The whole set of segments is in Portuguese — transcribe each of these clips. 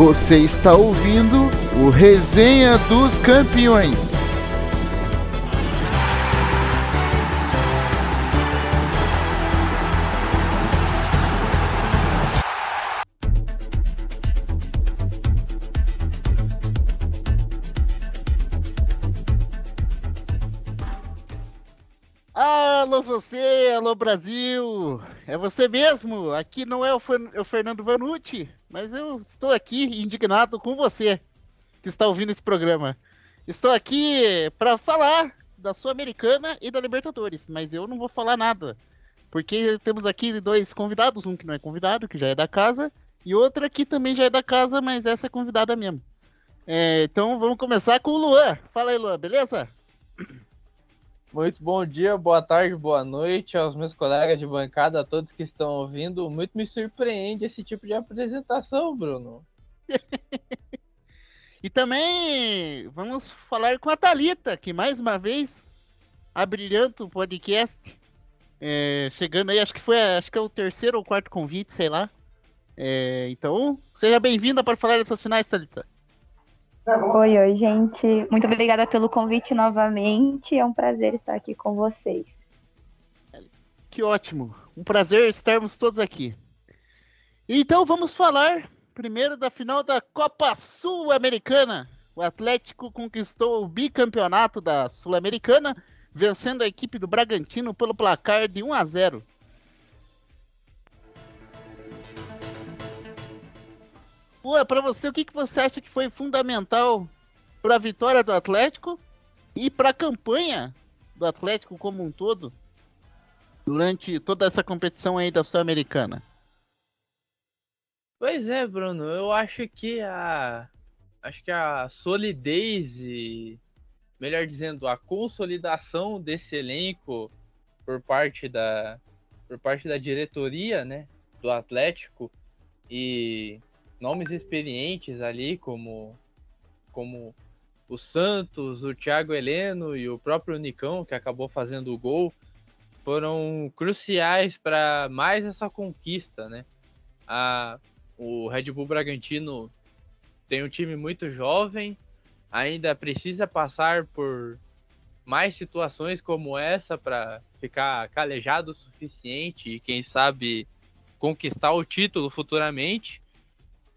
Você está ouvindo o Resenha dos Campeões. Alô Brasil, é você mesmo, aqui não é o, o Fernando Vanucci, mas eu estou aqui indignado com você que está ouvindo esse programa. Estou aqui para falar da Sul-Americana e da Libertadores, mas eu não vou falar nada, porque temos aqui dois convidados, um que não é convidado, que já é da casa, e outra que também já é da casa, mas essa é convidada mesmo. É, então vamos começar com o Luan. Fala aí, Luan, beleza? Muito bom dia, boa tarde, boa noite aos meus colegas de bancada, a todos que estão ouvindo. Muito me surpreende esse tipo de apresentação, Bruno. e também vamos falar com a Talita, que mais uma vez abrilhanta o podcast. É, chegando aí, acho que foi acho que é o terceiro ou quarto convite, sei lá. É, então, seja bem-vinda para falar dessas finais, Talita. Oi, oi, gente. Muito obrigada pelo convite novamente. É um prazer estar aqui com vocês. Que ótimo. Um prazer estarmos todos aqui. Então vamos falar primeiro da final da Copa Sul-Americana. O Atlético conquistou o bicampeonato da Sul-Americana, vencendo a equipe do Bragantino pelo placar de 1 a 0. Pô, para você, o que, que você acha que foi fundamental para a vitória do Atlético e para a campanha do Atlético como um todo durante toda essa competição aí da Sul-Americana? Pois é, Bruno, eu acho que a acho que a solidez e melhor dizendo, a consolidação desse elenco por parte da por parte da diretoria, né, do Atlético e nomes experientes ali, como, como o Santos, o Thiago Heleno e o próprio Nicão, que acabou fazendo o gol, foram cruciais para mais essa conquista, né? A, o Red Bull Bragantino tem um time muito jovem, ainda precisa passar por mais situações como essa para ficar calejado o suficiente e quem sabe conquistar o título futuramente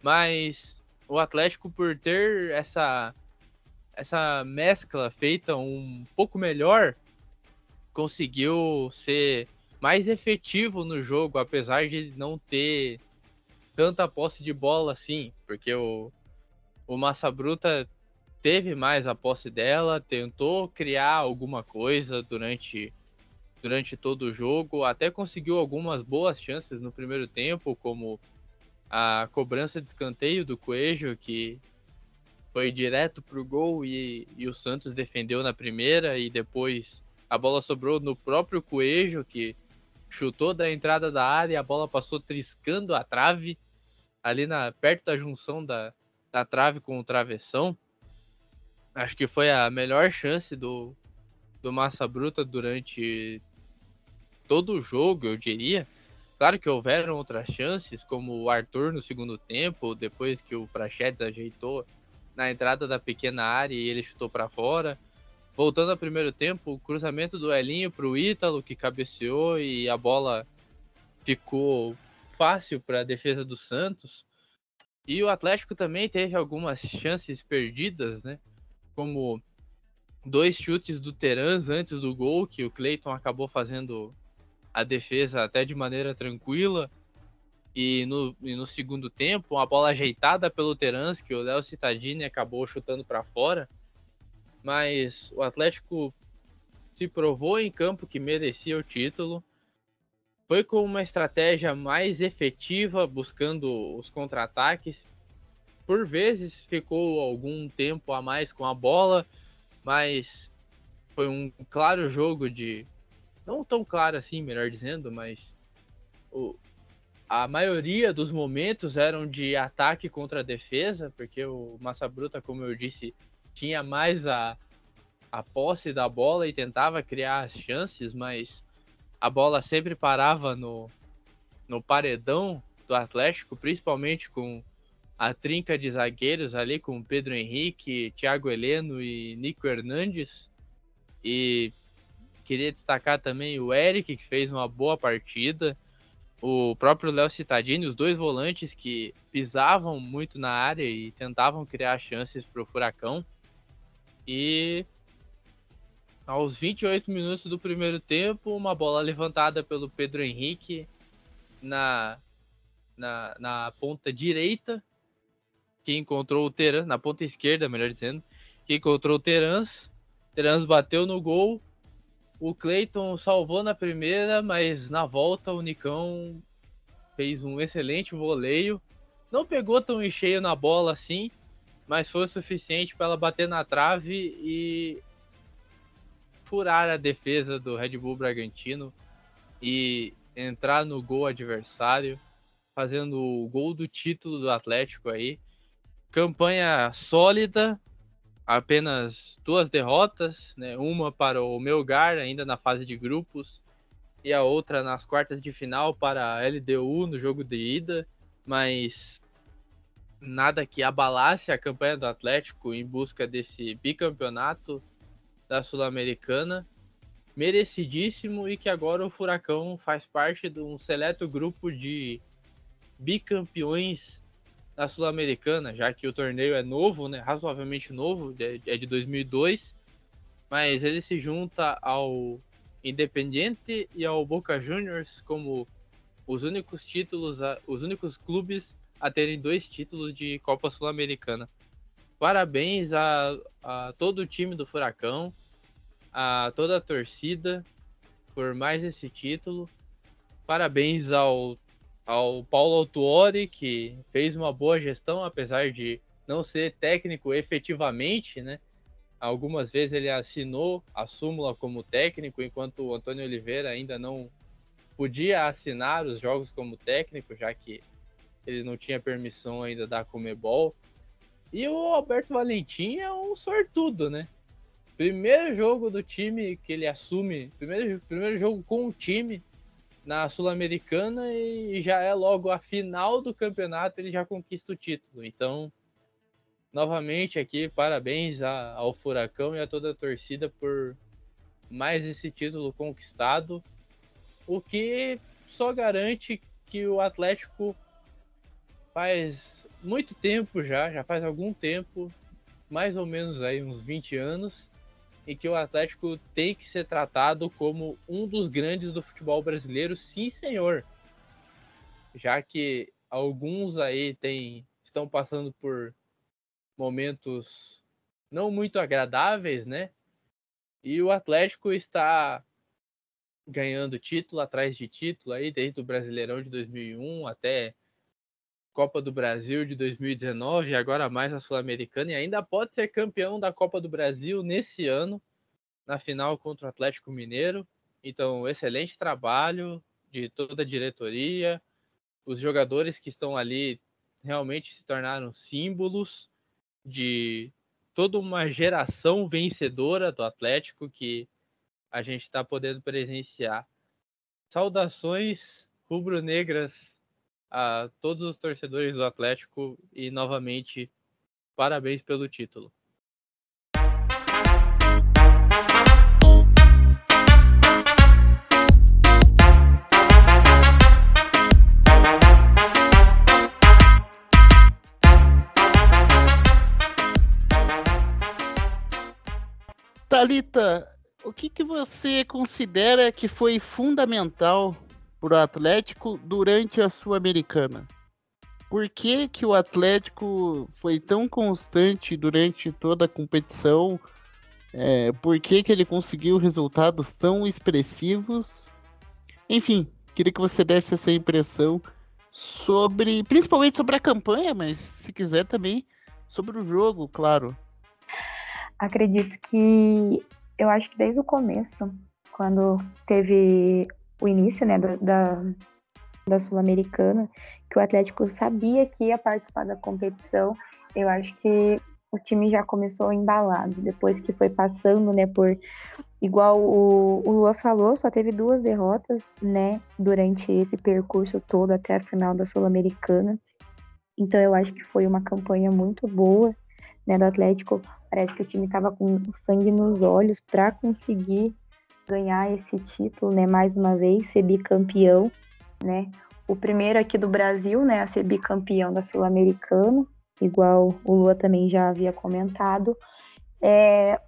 mas o Atlético por ter essa essa mescla feita um pouco melhor conseguiu ser mais efetivo no jogo, apesar de não ter tanta posse de bola assim, porque o, o Massa Bruta teve mais a posse dela, tentou criar alguma coisa durante, durante todo o jogo, até conseguiu algumas boas chances no primeiro tempo, como a cobrança de escanteio do Coelho, que foi direto pro gol e, e o Santos defendeu na primeira e depois a bola sobrou no próprio Coelho, que chutou da entrada da área a bola passou triscando a trave ali na perto da junção da, da trave com o travessão. Acho que foi a melhor chance do, do Massa Bruta durante todo o jogo, eu diria. Claro que houveram outras chances, como o Arthur no segundo tempo, depois que o Prachedes ajeitou na entrada da pequena área e ele chutou para fora. Voltando ao primeiro tempo, o cruzamento do Elinho para o Ítalo, que cabeceou e a bola ficou fácil para a defesa do Santos. E o Atlético também teve algumas chances perdidas, né? Como dois chutes do Terans antes do gol, que o Cleiton acabou fazendo a defesa até de maneira tranquila. E no, e no segundo tempo, uma bola ajeitada pelo Terans, que o Léo Cittadini acabou chutando para fora. Mas o Atlético se provou em campo que merecia o título. Foi com uma estratégia mais efetiva, buscando os contra-ataques. Por vezes ficou algum tempo a mais com a bola, mas foi um claro jogo de não tão claro assim, melhor dizendo, mas o, a maioria dos momentos eram de ataque contra a defesa, porque o Massa Bruta, como eu disse, tinha mais a, a posse da bola e tentava criar as chances, mas a bola sempre parava no, no paredão do Atlético, principalmente com a trinca de zagueiros ali com Pedro Henrique, Thiago Heleno e Nico Hernandes. E queria destacar também o Eric, que fez uma boa partida. O próprio Léo Cittadini, os dois volantes que pisavam muito na área e tentavam criar chances para o Furacão. E aos 28 minutos do primeiro tempo, uma bola levantada pelo Pedro Henrique na, na, na ponta direita, que encontrou o Terans, na ponta esquerda, melhor dizendo, que encontrou o Terans. Terans bateu no gol o Clayton salvou na primeira, mas na volta o Nicão fez um excelente voleio. Não pegou tão em cheio na bola assim, mas foi o suficiente para ela bater na trave e furar a defesa do Red Bull Bragantino e entrar no gol adversário, fazendo o gol do título do Atlético aí. Campanha sólida, apenas duas derrotas, né? uma para o Melgar, ainda na fase de grupos, e a outra nas quartas de final para a LDU no jogo de ida, mas nada que abalasse a campanha do Atlético em busca desse bicampeonato da Sul-Americana, merecidíssimo e que agora o Furacão faz parte de um seleto grupo de bicampeões da Sul-Americana, já que o torneio é novo, né, razoavelmente novo, é de 2002, mas ele se junta ao Independiente e ao Boca Juniors como os únicos títulos, os únicos clubes a terem dois títulos de Copa Sul-Americana. Parabéns a, a todo o time do Furacão, a toda a torcida por mais esse título. Parabéns ao ao Paulo Autuori, que fez uma boa gestão, apesar de não ser técnico efetivamente, né? Algumas vezes ele assinou a súmula como técnico, enquanto o Antônio Oliveira ainda não podia assinar os jogos como técnico, já que ele não tinha permissão ainda da Comebol. E o Alberto Valentim é um sortudo, né? Primeiro jogo do time que ele assume, primeiro, primeiro jogo com o time, na Sul-Americana e já é logo a final do campeonato, ele já conquista o título. Então, novamente aqui, parabéns ao Furacão e a toda a torcida por mais esse título conquistado, o que só garante que o Atlético faz muito tempo já, já faz algum tempo, mais ou menos aí uns 20 anos, em que o Atlético tem que ser tratado como um dos grandes do futebol brasileiro, sim, senhor. Já que alguns aí tem, estão passando por momentos não muito agradáveis, né? E o Atlético está ganhando título atrás de título aí, desde o Brasileirão de 2001 até Copa do Brasil de 2019 e agora mais a Sul-Americana e ainda pode ser campeão da Copa do Brasil nesse ano na final contra o Atlético Mineiro. Então, excelente trabalho de toda a diretoria. Os jogadores que estão ali realmente se tornaram símbolos de toda uma geração vencedora do Atlético que a gente está podendo presenciar. Saudações rubro-negras a todos os torcedores do Atlético e novamente parabéns pelo título. Talita, o que, que você considera que foi fundamental para o Atlético durante a Sul-Americana? Por que, que o Atlético foi tão constante durante toda a competição? É, por que, que ele conseguiu resultados tão expressivos? Enfim, queria que você desse essa impressão sobre, principalmente sobre a campanha, mas se quiser também sobre o jogo, claro. Acredito que eu acho que desde o começo, quando teve o início né, da, da Sul-Americana, que o Atlético sabia que ia participar da competição. Eu acho que o time já começou embalado, depois que foi passando, né, por igual o, o Lua falou, só teve duas derrotas, né, durante esse percurso todo até a final da Sul-Americana. Então eu acho que foi uma campanha muito boa, né, do Atlético. Parece que o time estava com sangue nos olhos para conseguir ganhar esse título, né, mais uma vez, ser bicampeão, né? O primeiro aqui do Brasil, né, a ser bicampeão da Sul-Americana, igual o Lua também já havia comentado. É,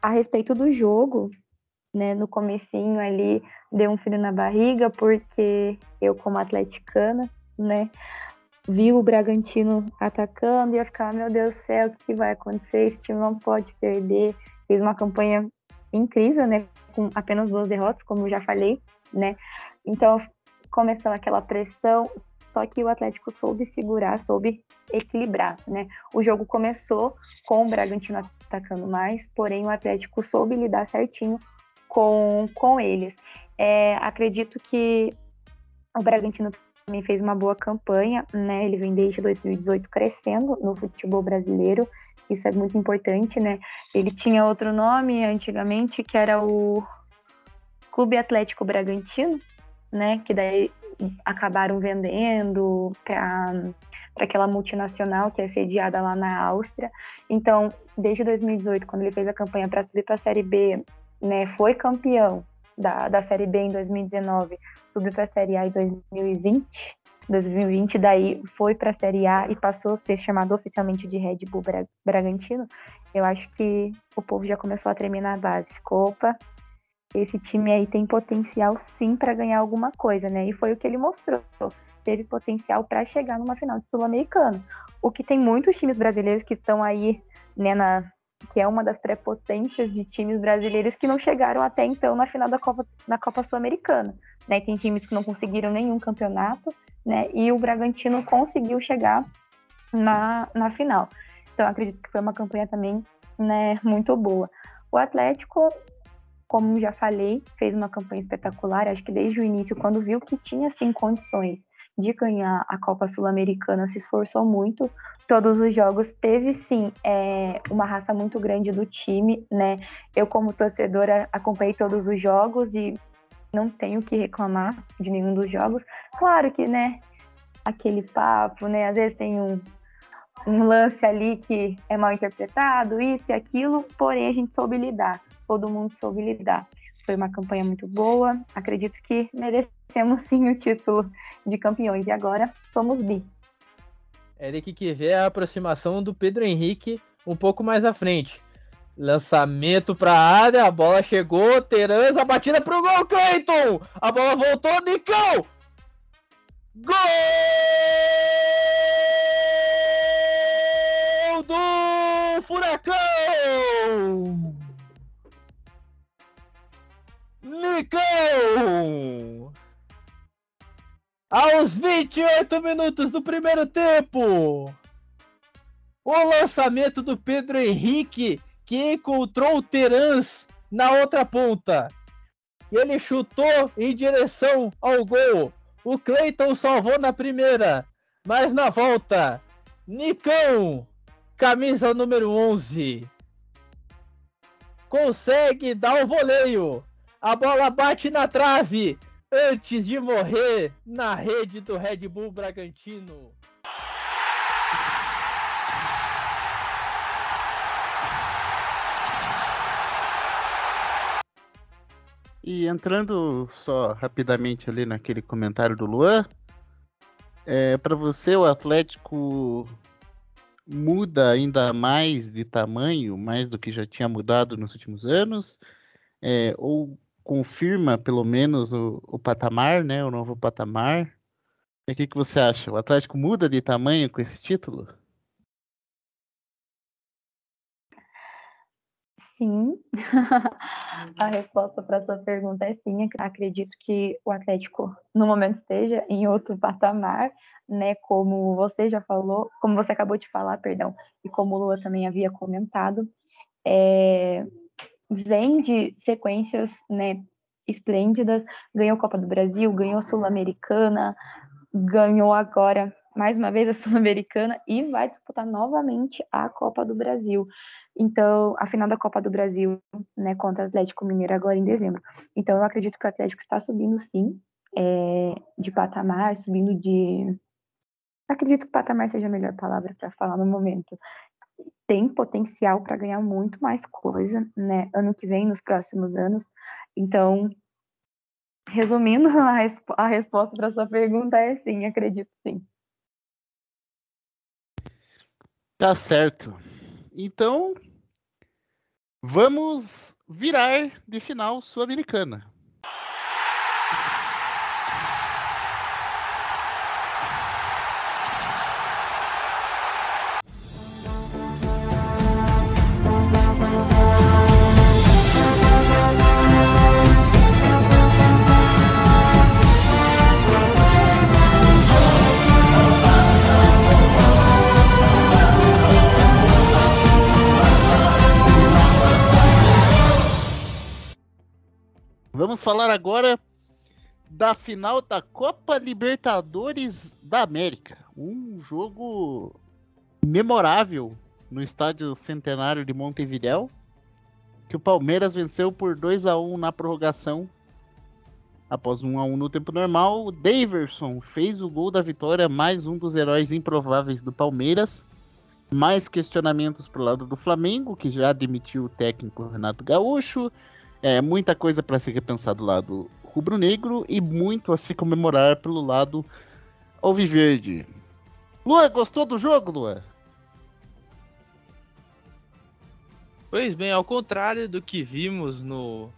a respeito do jogo, né, no comecinho ali deu um frio na barriga, porque eu como atleticana, né, vi o Bragantino atacando e eu ficava, meu Deus do céu, o que vai acontecer? Esse time não pode perder. Fez uma campanha incrível, né, com apenas duas derrotas, como eu já falei, né. Então começou aquela pressão, só que o Atlético soube segurar, soube equilibrar, né? O jogo começou com o Bragantino atacando mais, porém o Atlético soube lidar certinho com, com eles. É, acredito que o Bragantino também fez uma boa campanha, né? Ele vem desde 2018 crescendo no futebol brasileiro. Isso é muito importante, né? Ele tinha outro nome antigamente, que era o Clube Atlético Bragantino, né? Que daí acabaram vendendo para aquela multinacional que é sediada lá na Áustria. Então, desde 2018, quando ele fez a campanha para subir para a Série B, né, foi campeão da, da Série B em 2019, subiu para a Série A em 2020. 2020, daí foi para a Série A e passou a ser chamado oficialmente de Red Bull Bragantino. Eu acho que o povo já começou a tremer na base. Ficou, opa, esse time aí tem potencial sim para ganhar alguma coisa, né? E foi o que ele mostrou. Teve potencial para chegar numa final de Sul-Americano. O que tem muitos times brasileiros que estão aí, né, na, que é uma das prepotências de times brasileiros que não chegaram até então na final da Copa, na Copa Sul-Americana. Né? Tem times que não conseguiram nenhum campeonato, né? E o Bragantino conseguiu chegar na, na final. Então acredito que foi uma campanha também né, muito boa. O Atlético como já falei, fez uma campanha espetacular. Acho que desde o início, quando viu que tinha sim condições de ganhar a Copa Sul-Americana, se esforçou muito. Todos os jogos teve sim é, uma raça muito grande do time, né? Eu como torcedora acompanhei todos os jogos e não tenho que reclamar de nenhum dos jogos. Claro que, né? Aquele papo, né? Às vezes tem um, um lance ali que é mal interpretado, isso e aquilo, porém a gente soube lidar todo mundo soube lidar. Foi uma campanha muito boa, acredito que merecemos sim o título de campeões e agora somos bi. Eric que vê a aproximação do Pedro Henrique um pouco mais à frente. Lançamento para a área, a bola chegou, Terãs, a batida pro gol, Cleiton! A bola voltou, Nicão! Gol do Furacão! Nicão! Aos 28 minutos do primeiro tempo, o lançamento do Pedro Henrique, que encontrou o Terans na outra ponta. Ele chutou em direção ao gol. O Cleiton salvou na primeira, mas na volta, Nicão, camisa número 11, consegue dar o voleio a bola bate na trave antes de morrer na rede do Red Bull Bragantino. E entrando só rapidamente ali naquele comentário do Luan, é, para você o Atlético muda ainda mais de tamanho, mais do que já tinha mudado nos últimos anos? É, ou confirma pelo menos o, o patamar, né? O novo patamar. E o que, que você acha? O Atlético muda de tamanho com esse título? Sim. a resposta para sua pergunta é sim. Acredito que o Atlético no momento esteja em outro patamar, né? Como você já falou, como você acabou de falar, perdão, e como o Lua também havia comentado. É, vem de sequências né, esplêndidas, ganhou Copa do Brasil, ganhou Sul-Americana, ganhou agora mais uma vez a Sul-Americana e vai disputar novamente a Copa do Brasil. Então, a final da Copa do Brasil, né, contra o Atlético Mineiro agora em dezembro. Então, eu acredito que o Atlético está subindo sim, é, de patamar, subindo de, acredito que patamar seja a melhor palavra para falar no momento. Tem potencial para ganhar muito mais coisa, né? Ano que vem, nos próximos anos. Então, resumindo, a, resp a resposta para sua pergunta é sim, acredito sim. Tá certo. Então, vamos virar de final sul-americana. Vamos falar agora da final da Copa Libertadores da América. Um jogo memorável no estádio Centenário de Montevidéu, que o Palmeiras venceu por 2 a 1 na prorrogação. Após 1 a 1 no tempo normal, o Daverson fez o gol da vitória, mais um dos heróis improváveis do Palmeiras. Mais questionamentos pro lado do Flamengo, que já admitiu o técnico Renato Gaúcho. É, muita coisa para se repensar do lado rubro-negro e muito a se comemorar pelo lado alviverde. Lua, gostou do jogo, Lua? Pois bem, ao contrário do que vimos no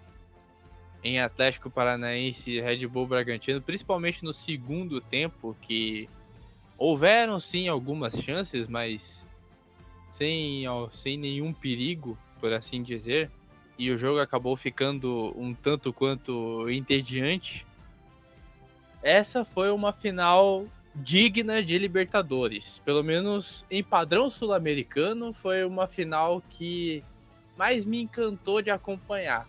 em Atlético Paranaense e Red Bull Bragantino, principalmente no segundo tempo, que houveram sim algumas chances, mas sem, sem nenhum perigo, por assim dizer e o jogo acabou ficando um tanto quanto entediante. Essa foi uma final digna de Libertadores. Pelo menos em padrão sul-americano, foi uma final que mais me encantou de acompanhar.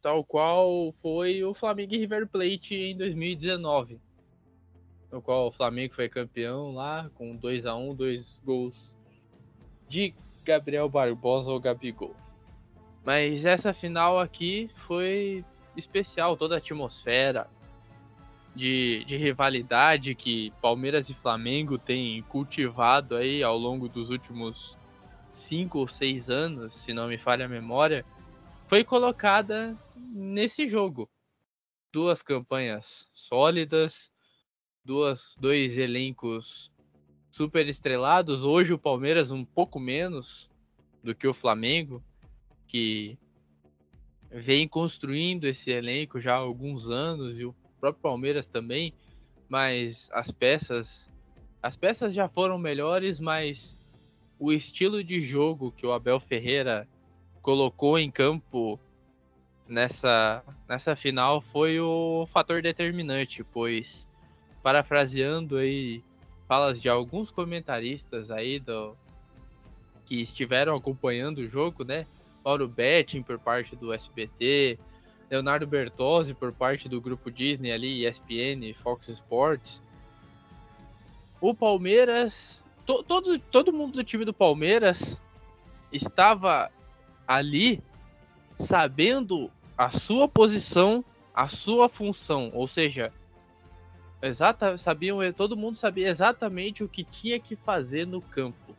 Tal qual foi o Flamengo e River Plate em 2019. No qual o Flamengo foi campeão lá com 2 a 1 dois gols de Gabriel Barbosa ou Gabigol. Mas essa final aqui foi especial, toda a atmosfera de, de rivalidade que Palmeiras e Flamengo têm cultivado aí ao longo dos últimos cinco ou seis anos, se não me falha a memória, foi colocada nesse jogo. Duas campanhas sólidas, duas, dois elencos super estrelados. Hoje o Palmeiras um pouco menos do que o Flamengo, que vem construindo esse elenco já há alguns anos e o próprio Palmeiras também, mas as peças as peças já foram melhores, mas o estilo de jogo que o Abel Ferreira colocou em campo nessa nessa final foi o fator determinante, pois parafraseando aí falas de alguns comentaristas aí do que estiveram acompanhando o jogo, né? Mauro Betting por parte do SBT, Leonardo Bertozzi por parte do grupo Disney ali, ESPN, Fox Sports. O Palmeiras, to, todo, todo mundo do time do Palmeiras estava ali sabendo a sua posição, a sua função, ou seja, exata, sabiam, todo mundo sabia exatamente o que tinha que fazer no campo.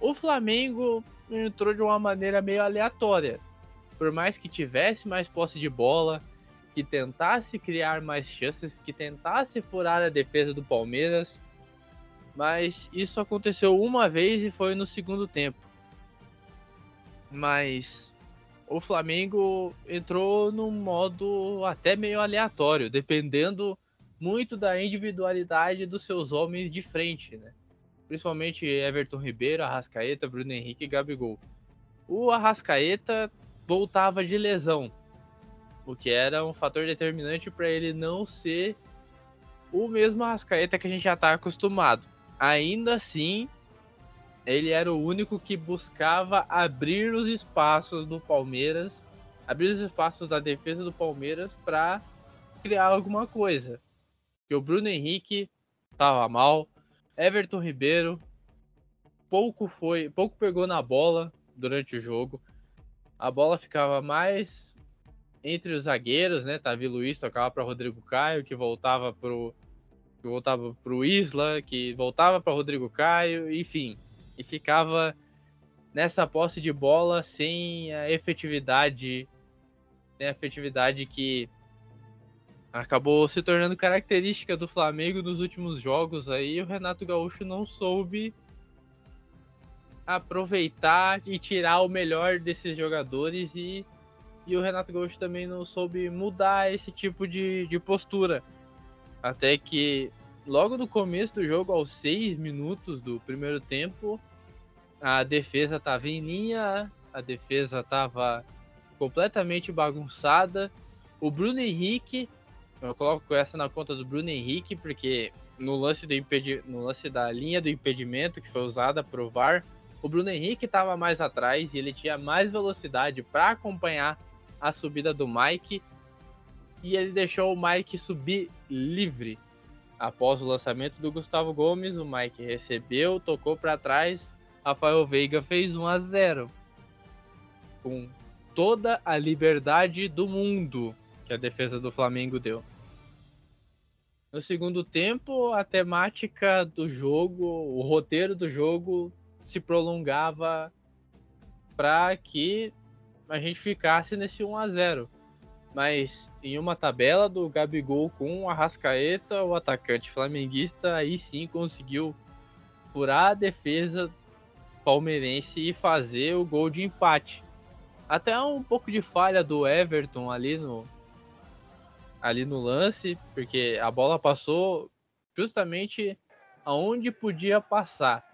O Flamengo entrou de uma maneira meio aleatória. Por mais que tivesse mais posse de bola, que tentasse criar mais chances, que tentasse furar a defesa do Palmeiras, mas isso aconteceu uma vez e foi no segundo tempo. Mas o Flamengo entrou num modo até meio aleatório, dependendo muito da individualidade dos seus homens de frente, né? Principalmente Everton Ribeiro, Arrascaeta, Bruno Henrique e Gabigol. O Arrascaeta voltava de lesão, o que era um fator determinante para ele não ser o mesmo Arrascaeta que a gente já está acostumado. Ainda assim, ele era o único que buscava abrir os espaços do Palmeiras, abrir os espaços da defesa do Palmeiras para criar alguma coisa. Que o Bruno Henrique estava mal, Everton Ribeiro pouco foi, pouco pegou na bola durante o jogo. A bola ficava mais entre os zagueiros, né? Davi Luiz tocava para Rodrigo Caio, que voltava pro que voltava para o Isla, que voltava para Rodrigo Caio, enfim, e ficava nessa posse de bola sem a efetividade, sem a efetividade que acabou se tornando característica do Flamengo nos últimos jogos aí, o Renato Gaúcho não soube aproveitar e tirar o melhor desses jogadores e, e o Renato Gaúcho também não soube mudar esse tipo de, de postura. Até que logo no começo do jogo, aos seis minutos do primeiro tempo, a defesa estava em linha, a defesa estava completamente bagunçada. O Bruno Henrique, eu coloco essa na conta do Bruno Henrique, porque no lance, do impedi no lance da linha do impedimento que foi usada para o VAR, o Bruno Henrique estava mais atrás e ele tinha mais velocidade para acompanhar a subida do Mike. E ele deixou o Mike subir livre. Após o lançamento do Gustavo Gomes, o Mike recebeu, tocou para trás. Rafael Veiga fez 1 a 0. Com toda a liberdade do mundo que a defesa do Flamengo deu. No segundo tempo, a temática do jogo, o roteiro do jogo se prolongava para que a gente ficasse nesse 1 a 0. Mas em uma tabela do Gabigol com o Arrascaeta, o atacante flamenguista aí sim conseguiu furar a defesa palmeirense e fazer o gol de empate. Até um pouco de falha do Everton ali no ali no lance, porque a bola passou justamente aonde podia passar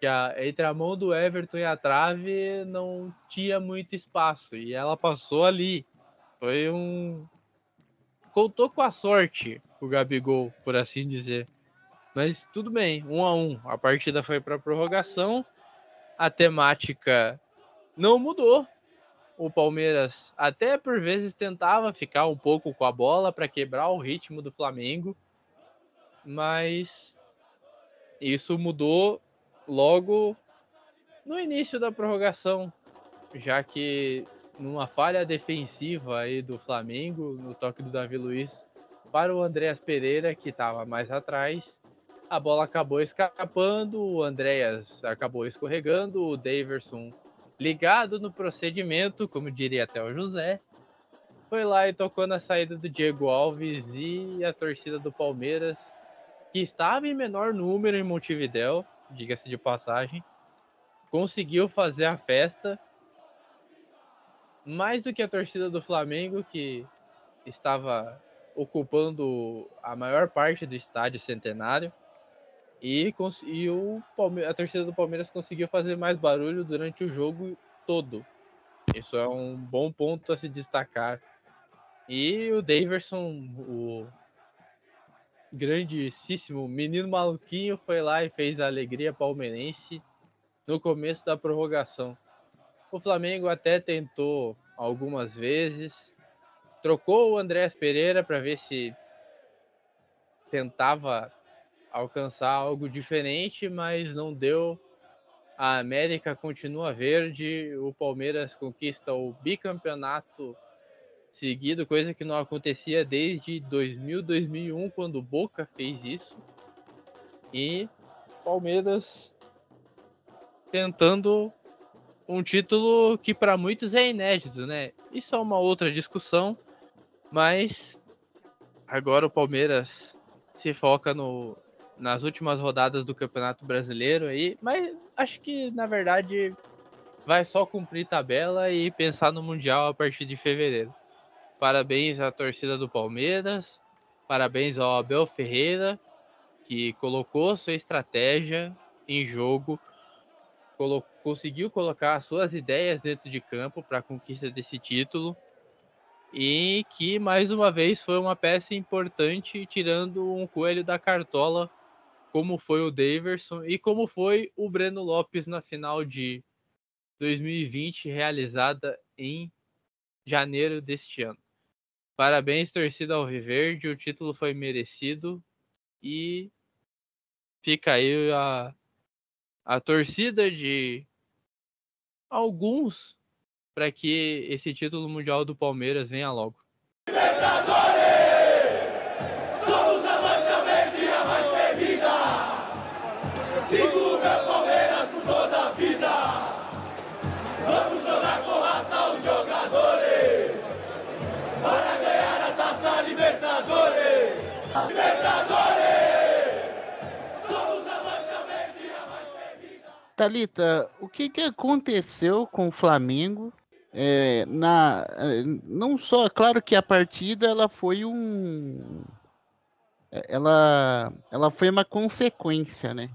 que a, entre a mão do Everton e a trave não tinha muito espaço e ela passou ali. Foi um. Contou com a sorte o Gabigol, por assim dizer. Mas tudo bem, um a um. A partida foi para prorrogação. A temática não mudou. O Palmeiras até por vezes tentava ficar um pouco com a bola para quebrar o ritmo do Flamengo, mas isso mudou logo no início da prorrogação, já que numa falha defensiva aí do Flamengo, no toque do Davi Luiz para o Andréas Pereira, que estava mais atrás, a bola acabou escapando, o Andréas acabou escorregando, o Daverson ligado no procedimento, como diria até o José, foi lá e tocou na saída do Diego Alves e a torcida do Palmeiras, que estava em menor número em Montevidéu, diga-se de passagem, conseguiu fazer a festa mais do que a torcida do Flamengo, que estava ocupando a maior parte do estádio centenário. E, e o a torcida do Palmeiras conseguiu fazer mais barulho durante o jogo todo. Isso é um bom ponto a se destacar. E o Daverson, o grandíssimo menino maluquinho foi lá e fez a alegria palmeirense no começo da prorrogação. O Flamengo até tentou algumas vezes, trocou o Andrés Pereira para ver se tentava alcançar algo diferente, mas não deu. A América continua verde, o Palmeiras conquista o bicampeonato seguido, coisa que não acontecia desde 2000, 2001, quando o Boca fez isso. E Palmeiras tentando um título que para muitos é inédito, né? Isso é uma outra discussão, mas agora o Palmeiras se foca no, nas últimas rodadas do Campeonato Brasileiro aí, mas acho que na verdade vai só cumprir tabela e pensar no Mundial a partir de fevereiro. Parabéns à torcida do Palmeiras. Parabéns ao Abel Ferreira, que colocou sua estratégia em jogo, conseguiu colocar suas ideias dentro de campo para a conquista desse título e que mais uma vez foi uma peça importante tirando um coelho da cartola, como foi o Daverson e como foi o Breno Lopes na final de 2020 realizada em janeiro deste ano. Parabéns, torcida Alviverde. O título foi merecido. E fica aí a, a torcida de alguns para que esse título mundial do Palmeiras venha logo. Thalita, o que, que aconteceu com o Flamengo? É, na, é, não só, claro que a partida ela foi um. é, Ela, ela foi uma consequência, né?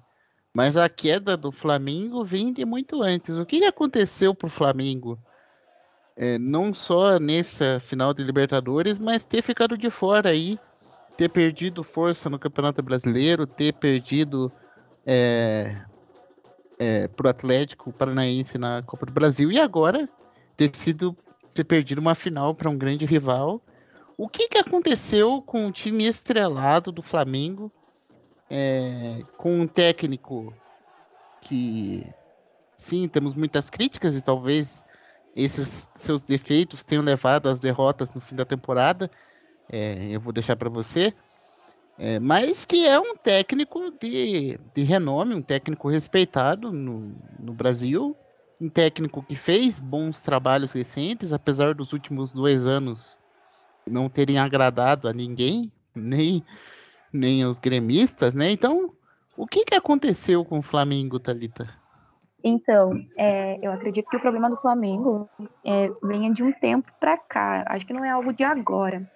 Mas a queda do Flamengo vem de muito antes. O que que aconteceu pro Flamengo? É, não só nessa final de Libertadores, mas ter ficado de fora aí, ter perdido força no Campeonato Brasileiro, ter perdido é, é, pro Atlético Paranaense na Copa do Brasil e agora ter sido ter perdido uma final para um grande rival. O que, que aconteceu com o time estrelado do Flamengo, é, com um técnico que, sim, temos muitas críticas e talvez esses seus defeitos tenham levado às derrotas no fim da temporada. É, eu vou deixar para você. É, mas que é um técnico de, de renome, um técnico respeitado no, no Brasil, um técnico que fez bons trabalhos recentes, apesar dos últimos dois anos não terem agradado a ninguém, nem, nem os gremistas, né? Então, o que, que aconteceu com o Flamengo, Thalita? Então, é, eu acredito que o problema do Flamengo é, venha de um tempo para cá. Acho que não é algo de agora.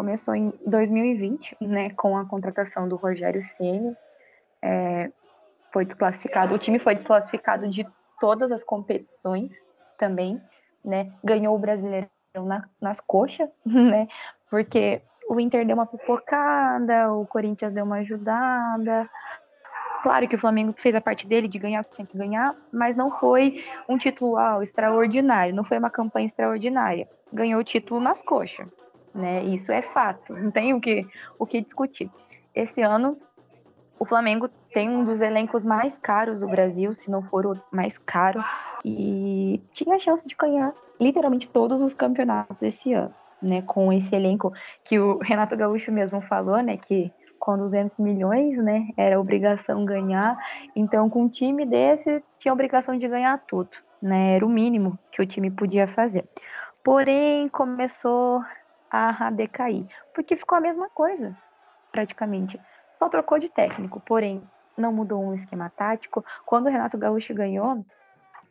Começou em 2020, né, com a contratação do Rogério Ceni. É, foi desclassificado. O time foi desclassificado de todas as competições também, né? Ganhou o Brasileirão na- nas coxas, né? Porque o Inter deu uma pipocada, o Corinthians deu uma ajudada. Claro que o Flamengo fez a parte dele de ganhar o que tinha que ganhar, mas não foi um título uau, extraordinário, não foi uma campanha extraordinária. Ganhou o título nas coxas, né? Isso é fato, não tem o que, o que discutir. Esse ano, o Flamengo tem um dos elencos mais caros do Brasil, se não for o mais caro, e tinha a chance de ganhar literalmente todos os campeonatos esse ano, né? Com esse elenco que o Renato Gaúcho mesmo falou, né? Que com 200 milhões, né? Era obrigação ganhar. Então, com um time desse, tinha obrigação de ganhar tudo, né? Era o mínimo que o time podia fazer. Porém, começou a decair, porque ficou a mesma coisa, praticamente. Só trocou de técnico, porém, não mudou um esquema tático. Quando o Renato Gaúcho ganhou,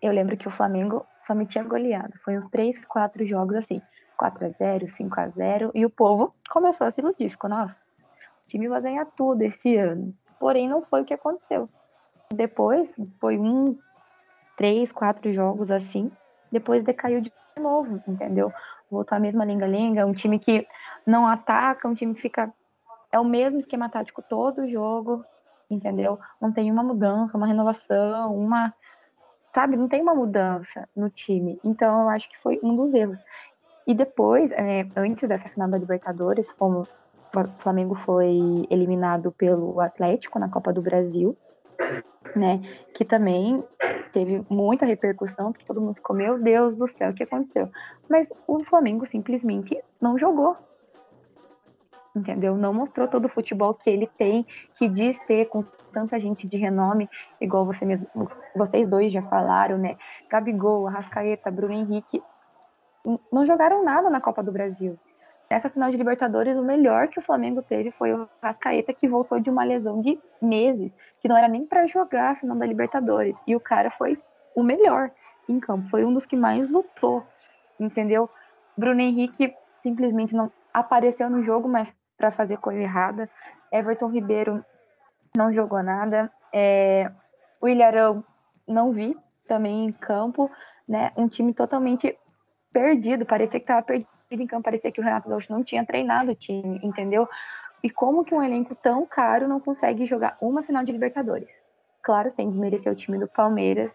eu lembro que o Flamengo só me tinha goleado. Foi uns 3, 4 jogos assim, 4 a 0 5 a 0 e o povo começou a se iludir. Ficou, nossa, o time vai ganhar tudo esse ano. Porém, não foi o que aconteceu. Depois, foi um, três, quatro jogos assim. Depois decaiu de novo, entendeu? Voltou a mesma lenga-lenga. Um time que não ataca, um time que fica. É o mesmo esquema tático todo jogo, entendeu? Não tem uma mudança, uma renovação, uma. Sabe, não tem uma mudança no time. Então, eu acho que foi um dos erros. E depois, é, antes dessa final da Libertadores, fomos, o Flamengo foi eliminado pelo Atlético na Copa do Brasil, né? Que também teve muita repercussão, porque todo mundo ficou, meu Deus do céu, o que aconteceu? Mas o Flamengo simplesmente não jogou. Entendeu? Não mostrou todo o futebol que ele tem, que diz ter com tanta gente de renome, igual você mesmo, vocês dois já falaram, né? Gabigol, Arrascaeta, Bruno Henrique, não jogaram nada na Copa do Brasil. Nessa final de Libertadores, o melhor que o Flamengo teve foi o Arrascaeta, que voltou de uma lesão de meses, que não era nem para jogar a final da Libertadores. E o cara foi o melhor em campo, foi um dos que mais lutou, entendeu? Bruno Henrique simplesmente não apareceu no jogo, mas para fazer coisa errada. Everton Ribeiro não jogou nada. É, o Ilharão não vi também em campo, né? Um time totalmente perdido, parecia que estava perdido em campo, parecia que o Renato Gaúcho não tinha treinado o time, entendeu? E como que um elenco tão caro não consegue jogar uma final de Libertadores? Claro, sem desmerecer o time do Palmeiras.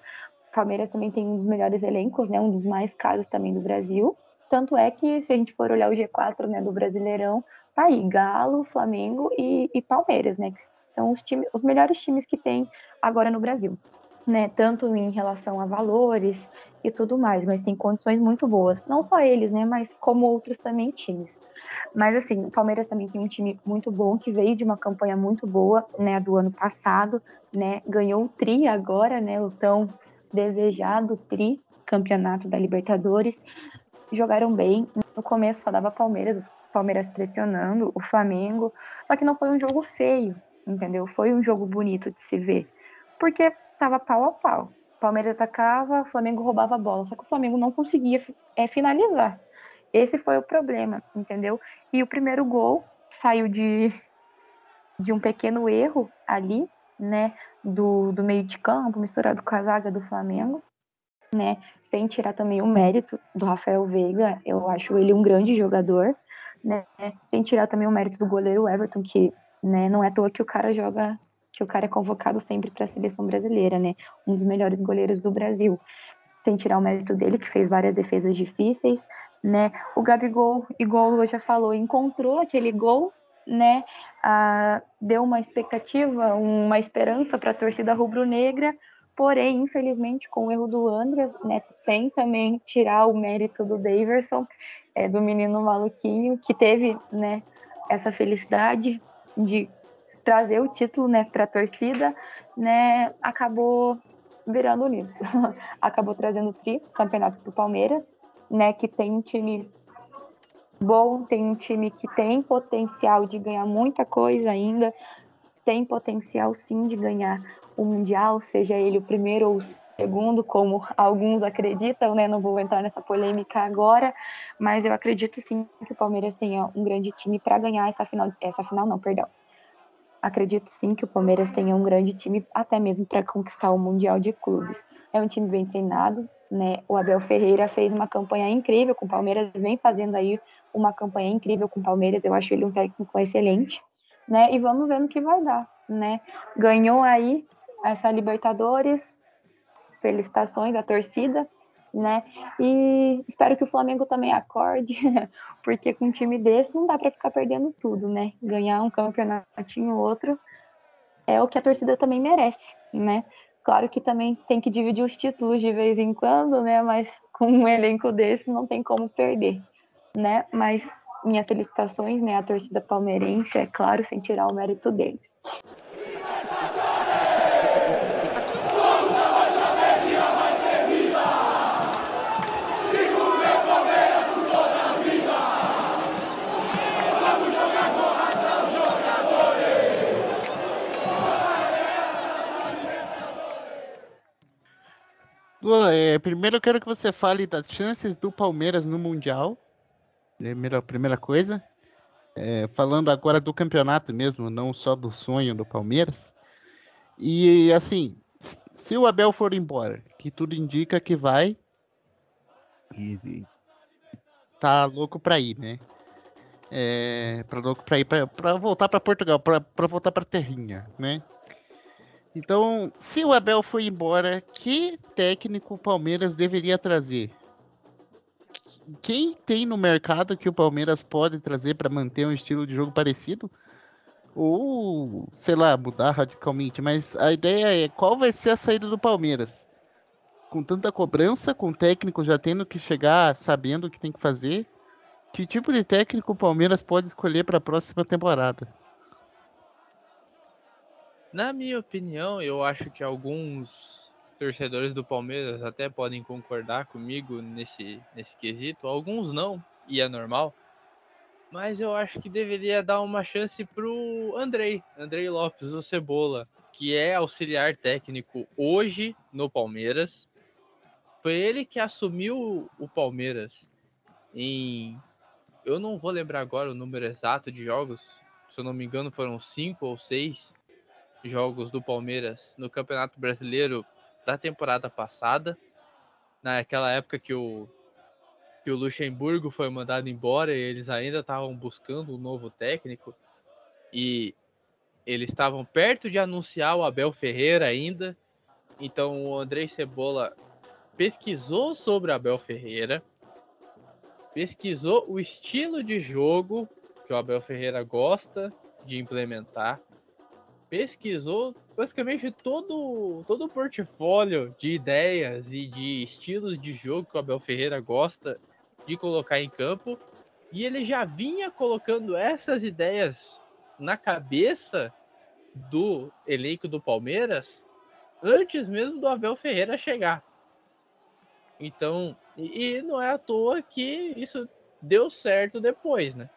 O Palmeiras também tem um dos melhores elencos, né? Um dos mais caros também do Brasil. Tanto é que, se a gente for olhar o G4 né, do Brasileirão, tá aí Galo, Flamengo e, e Palmeiras, né? Que são os, time, os melhores times que tem agora no Brasil. Né? Tanto em relação a valores e tudo mais, mas tem condições muito boas. Não só eles, né? Mas como outros também times. Mas assim, o Palmeiras também tem um time muito bom que veio de uma campanha muito boa, né, do ano passado, né? Ganhou o tri agora, né, o tão desejado tri campeonato da Libertadores. Jogaram bem. No começo só dava Palmeiras, o Palmeiras pressionando o Flamengo, só que não foi um jogo feio, entendeu? Foi um jogo bonito de se ver, porque tava pau a pau. Palmeiras atacava, Flamengo roubava a bola, só que o Flamengo não conseguia é, finalizar. Esse foi o problema, entendeu? E o primeiro gol saiu de, de um pequeno erro ali, né? Do, do meio de campo, misturado com a zaga do Flamengo, né? Sem tirar também o mérito do Rafael Veiga, eu acho ele um grande jogador, né? Sem tirar também o mérito do goleiro Everton, que né, não é à toa que o cara joga, que o cara é convocado sempre para a seleção brasileira, né? Um dos melhores goleiros do Brasil. Sem tirar o mérito dele, que fez várias defesas difíceis, né? O Gabigol, igual o já falou, encontrou aquele gol, né? Ah, deu uma expectativa, uma esperança para a torcida rubro-negra, porém, infelizmente, com o erro do Andreas, né? Sem também tirar o mérito do Daverson, é, do menino maluquinho, que teve, né? Essa felicidade de trazer o título, né? Para a torcida, né? Acabou virando nisso. acabou trazendo o tri, campeonato para o Palmeiras, né, que tem um time bom, tem um time que tem potencial de ganhar muita coisa ainda, tem potencial sim de ganhar o Mundial, seja ele o primeiro ou o segundo, como alguns acreditam, né? Não vou entrar nessa polêmica agora, mas eu acredito sim que o Palmeiras tenha um grande time para ganhar essa final, essa final não, perdão. Acredito sim que o Palmeiras tenha um grande time até mesmo para conquistar o Mundial de Clubes. É um time bem treinado, né? O Abel Ferreira fez uma campanha incrível com o Palmeiras, vem fazendo aí uma campanha incrível com o Palmeiras. Eu acho ele um técnico excelente, né? E vamos ver no que vai dar, né? Ganhou aí essa Libertadores, felicitações da torcida, né? E espero que o Flamengo também acorde, porque com um time desse não dá para ficar perdendo tudo, né? Ganhar um campeonatinho outro é o que a torcida também merece, né? Claro que também tem que dividir os títulos de vez em quando, né? Mas com um elenco desse não tem como perder, né? Mas minhas felicitações, né? A torcida palmeirense, é claro, sem tirar o mérito deles. Luan, é, primeiro eu quero que você fale das chances do Palmeiras no Mundial. Primeira, primeira coisa. É, falando agora do campeonato mesmo, não só do sonho do Palmeiras. E assim, se o Abel for embora, que tudo indica que vai, e, e tá louco para ir, né? É, louco para ir para voltar para Portugal, para voltar para terrinha, né? Então, se o Abel foi embora, que técnico o Palmeiras deveria trazer? Quem tem no mercado que o Palmeiras pode trazer para manter um estilo de jogo parecido? Ou, sei lá, mudar radicalmente. Mas a ideia é qual vai ser a saída do Palmeiras? Com tanta cobrança, com o técnico já tendo que chegar sabendo o que tem que fazer, que tipo de técnico o Palmeiras pode escolher para a próxima temporada? Na minha opinião, eu acho que alguns torcedores do Palmeiras até podem concordar comigo nesse, nesse quesito, alguns não, e é normal. Mas eu acho que deveria dar uma chance pro Andrei, Andrei Lopes, o Cebola, que é auxiliar técnico hoje no Palmeiras. Foi ele que assumiu o Palmeiras em. Eu não vou lembrar agora o número exato de jogos, se eu não me engano foram cinco ou seis jogos do Palmeiras no Campeonato Brasileiro da temporada passada, naquela época que o que o Luxemburgo foi mandado embora e eles ainda estavam buscando um novo técnico e eles estavam perto de anunciar o Abel Ferreira ainda. Então o Andrei Cebola pesquisou sobre Abel Ferreira, pesquisou o estilo de jogo que o Abel Ferreira gosta de implementar pesquisou basicamente todo, todo o portfólio de ideias e de estilos de jogo que o Abel Ferreira gosta de colocar em campo. E ele já vinha colocando essas ideias na cabeça do elenco do Palmeiras antes mesmo do Abel Ferreira chegar. Então, e, não é à toa que isso deu certo depois, né?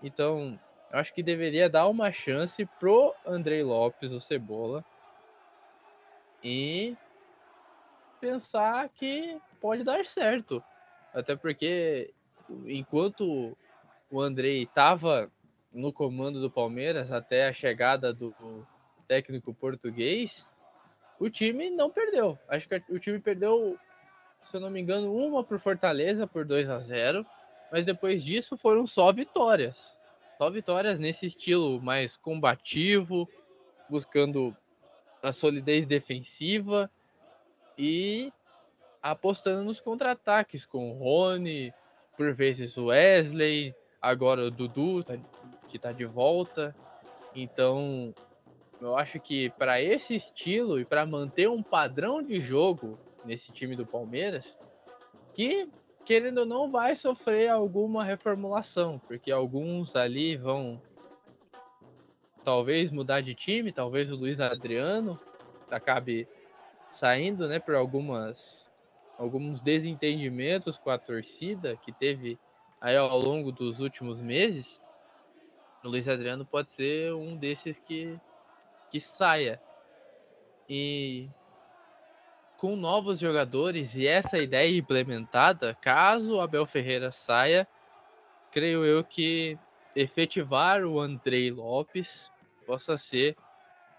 Então, eu acho que deveria dar uma chance pro Andrei Lopes, o Cebola, e pensar que pode dar certo. Até porque enquanto o Andrei estava no comando do Palmeiras até a chegada do técnico português, o time não perdeu. Acho que o time perdeu, se eu não me engano, uma por Fortaleza por 2 a 0, mas depois disso foram só vitórias. Só vitórias nesse estilo mais combativo, buscando a solidez defensiva e apostando nos contra-ataques com o Rony, por vezes o Wesley, agora o Dudu, tá, que está de volta. Então, eu acho que para esse estilo e para manter um padrão de jogo nesse time do Palmeiras, que querendo ou não, vai sofrer alguma reformulação, porque alguns ali vão talvez mudar de time, talvez o Luiz Adriano acabe saindo, né, por algumas alguns desentendimentos com a torcida que teve aí ao longo dos últimos meses. O Luiz Adriano pode ser um desses que que saia. E com novos jogadores e essa ideia implementada, caso Abel Ferreira saia, creio eu que efetivar o Andrei Lopes possa ser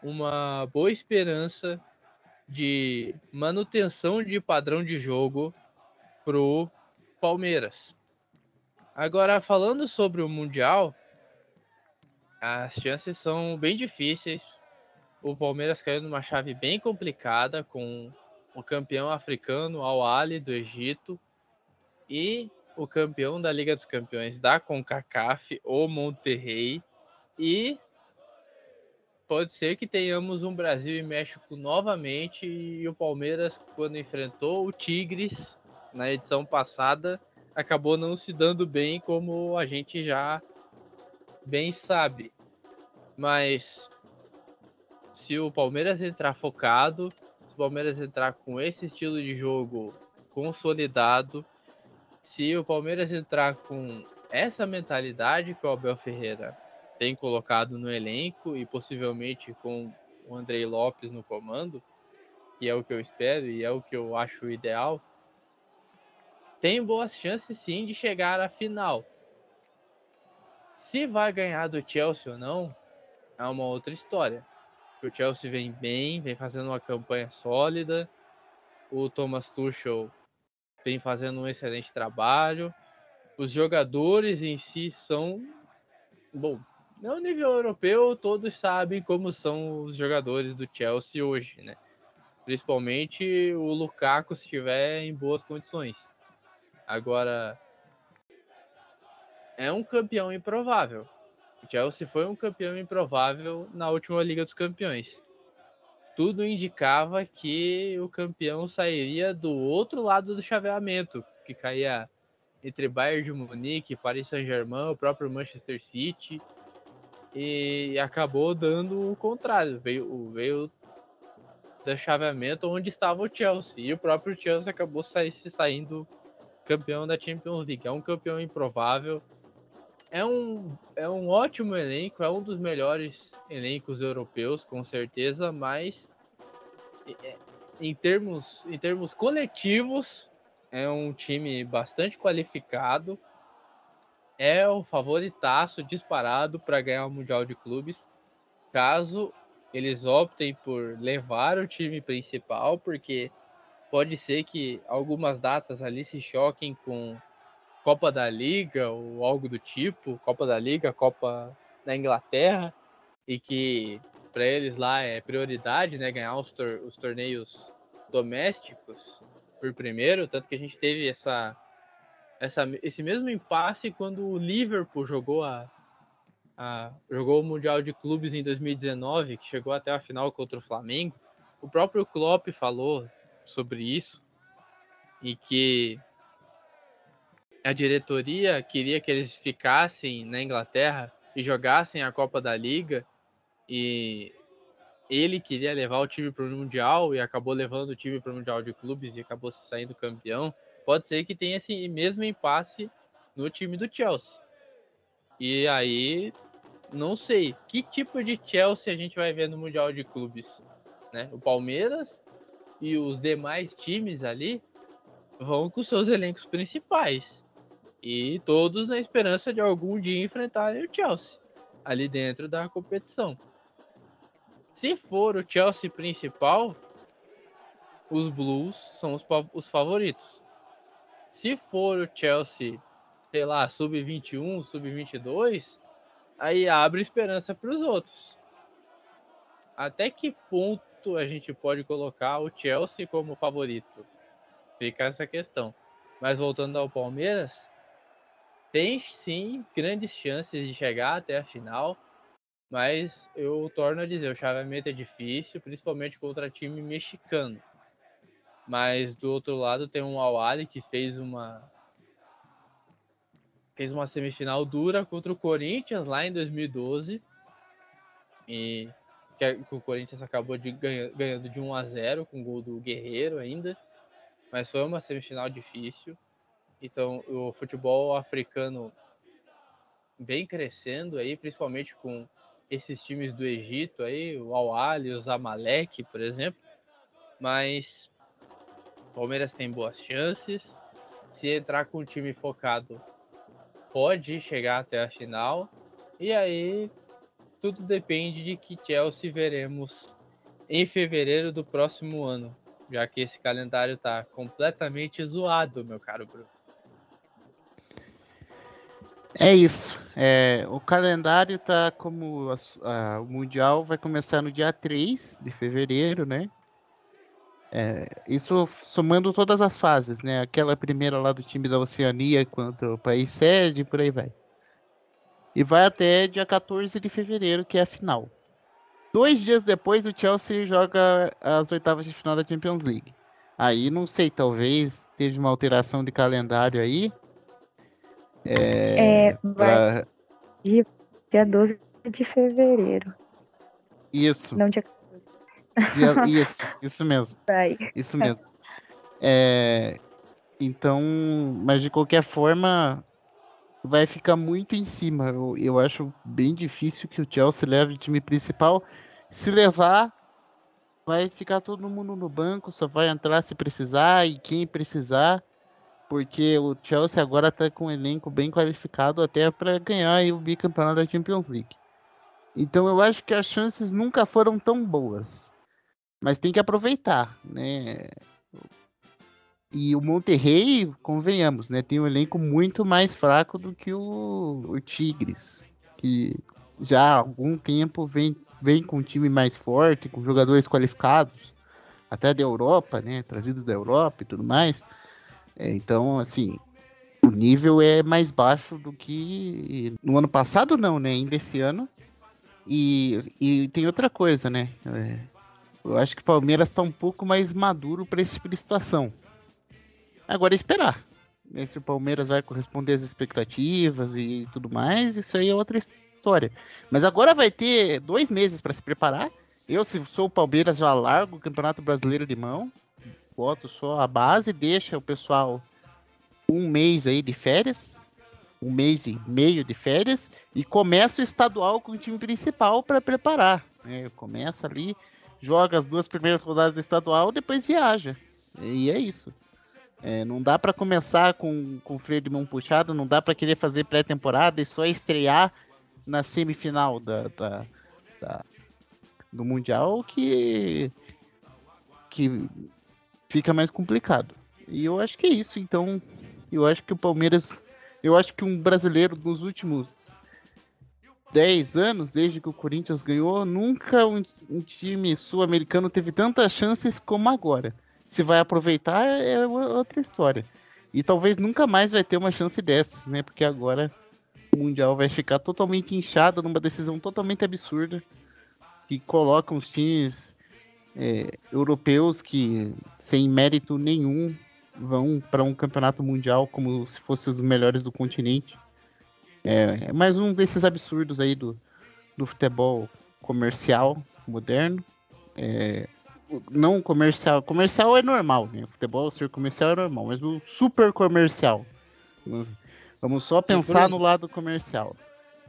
uma boa esperança de manutenção de padrão de jogo pro Palmeiras. Agora, falando sobre o Mundial, as chances são bem difíceis. O Palmeiras caiu numa chave bem complicada com o campeão africano Al Ali do Egito e o campeão da Liga dos Campeões da CONCACAF, o Monterrey, e pode ser que tenhamos um Brasil e México novamente e o Palmeiras quando enfrentou o Tigres na edição passada acabou não se dando bem como a gente já bem sabe. Mas se o Palmeiras entrar focado, Palmeiras entrar com esse estilo de jogo consolidado, se o Palmeiras entrar com essa mentalidade que o Abel Ferreira tem colocado no elenco e possivelmente com o Andrei Lopes no comando, que é o que eu espero e é o que eu acho ideal, tem boas chances sim de chegar à final. Se vai ganhar do Chelsea ou não, é uma outra história o Chelsea vem bem, vem fazendo uma campanha sólida. O Thomas Tuchel vem fazendo um excelente trabalho. Os jogadores em si são bom. No nível europeu, todos sabem como são os jogadores do Chelsea hoje, né? Principalmente o Lukaku se estiver em boas condições. Agora é um campeão improvável. O Chelsea foi um campeão improvável na última Liga dos Campeões. Tudo indicava que o campeão sairia do outro lado do chaveamento, que caía entre Bayern de Munique, Paris Saint-Germain, o próprio Manchester City, e acabou dando o contrário. Veio, veio do chaveamento onde estava o Chelsea, e o próprio Chelsea acabou se saindo campeão da Champions League. É um campeão improvável é um, é um ótimo elenco, é um dos melhores elencos europeus, com certeza, mas é, em termos, em termos coletivos, é um time bastante qualificado, é o favoritaço disparado para ganhar o Mundial de Clubes, caso eles optem por levar o time principal, porque pode ser que algumas datas ali se choquem com Copa da Liga ou algo do tipo, Copa da Liga, Copa da Inglaterra, e que para eles lá é prioridade, né, ganhar os, tor os torneios domésticos por primeiro, tanto que a gente teve essa, essa esse mesmo impasse quando o Liverpool jogou a a, jogou o Mundial de Clubes em 2019, que chegou até a final contra o Flamengo, o próprio Klopp falou sobre isso e que a diretoria queria que eles ficassem na Inglaterra e jogassem a Copa da Liga e ele queria levar o time para o Mundial e acabou levando o time para o Mundial de Clubes e acabou saindo campeão. Pode ser que tenha esse mesmo impasse no time do Chelsea. E aí, não sei que tipo de Chelsea a gente vai ver no Mundial de Clubes. Né? O Palmeiras e os demais times ali vão com seus elencos principais. E todos na esperança de algum dia enfrentarem o Chelsea ali dentro da competição. Se for o Chelsea principal, os Blues são os, os favoritos. Se for o Chelsea, sei lá, sub-21, sub-22, aí abre esperança para os outros. Até que ponto a gente pode colocar o Chelsea como favorito? Fica essa questão. Mas voltando ao Palmeiras, tem sim grandes chances de chegar até a final. Mas eu torno a dizer, o chaveamento é difícil, principalmente contra time mexicano. Mas do outro lado tem um Awali que fez uma fez uma semifinal dura contra o Corinthians lá em 2012 e que o Corinthians acabou de ganha, ganhando de 1 a 0 com o gol do Guerreiro ainda, mas foi uma semifinal difícil. Então, o futebol africano vem crescendo aí, principalmente com esses times do Egito aí, o Al-Ali, o Zamalek, por exemplo. Mas o Palmeiras tem boas chances. Se entrar com um time focado, pode chegar até a final. E aí tudo depende de que Chelsea veremos em fevereiro do próximo ano, já que esse calendário está completamente zoado, meu caro Bruno. É isso. É, o calendário tá como a, a, o Mundial vai começar no dia 3 de fevereiro, né? É, isso somando todas as fases, né? Aquela primeira lá do time da Oceania contra o país sede, por aí vai. E vai até dia 14 de fevereiro, que é a final. Dois dias depois, o Chelsea joga as oitavas de final da Champions League. Aí, não sei, talvez teve uma alteração de calendário aí. É, é vai pra... dia, dia 12 de fevereiro. Isso. Não dia Dia, isso, isso mesmo. Vai. Isso mesmo. É, então, mas de qualquer forma, vai ficar muito em cima. Eu, eu acho bem difícil que o Chelsea leve o time principal. Se levar, vai ficar todo mundo no banco, só vai entrar se precisar e quem precisar porque o Chelsea agora está com um elenco bem qualificado até para ganhar o bicampeonato da Champions League. Então eu acho que as chances nunca foram tão boas, mas tem que aproveitar, né? E o Monterrey, convenhamos, né, tem um elenco muito mais fraco do que o, o Tigres, que já há algum tempo vem, vem com um time mais forte, com jogadores qualificados, até da Europa, né, trazidos da Europa e tudo mais. É, então, assim, o nível é mais baixo do que no ano passado, não, né? Ainda esse ano. E, e tem outra coisa, né? É, eu acho que o Palmeiras está um pouco mais maduro para esse tipo de situação. Agora é esperar. Né? Se o Palmeiras vai corresponder às expectativas e tudo mais, isso aí é outra história. Mas agora vai ter dois meses para se preparar. Eu, se sou o Palmeiras, já largo o Campeonato Brasileiro de mão boto só a base, deixa o pessoal um mês aí de férias, um mês e meio de férias, e começa o estadual com o time principal para preparar. Né? Começa ali, joga as duas primeiras rodadas do estadual, depois viaja. E é isso. É, não dá para começar com, com freio de mão puxado, não dá para querer fazer pré-temporada e só estrear na semifinal da, da, da, do Mundial que, que fica mais complicado. E eu acho que é isso. Então, eu acho que o Palmeiras. Eu acho que um brasileiro nos últimos 10 anos, desde que o Corinthians ganhou, nunca um, um time sul-americano teve tantas chances como agora. Se vai aproveitar é outra história. E talvez nunca mais vai ter uma chance dessas, né? Porque agora mundial vai ficar totalmente inchado numa decisão totalmente absurda que coloca os times é, europeus que sem mérito nenhum vão para um campeonato mundial como se fossem os melhores do continente. É, é mais um desses absurdos aí do, do futebol comercial moderno. É, não comercial. Comercial é normal, né? O futebol ser comercial é normal, mas o super comercial. Vamos só pensar no lado comercial.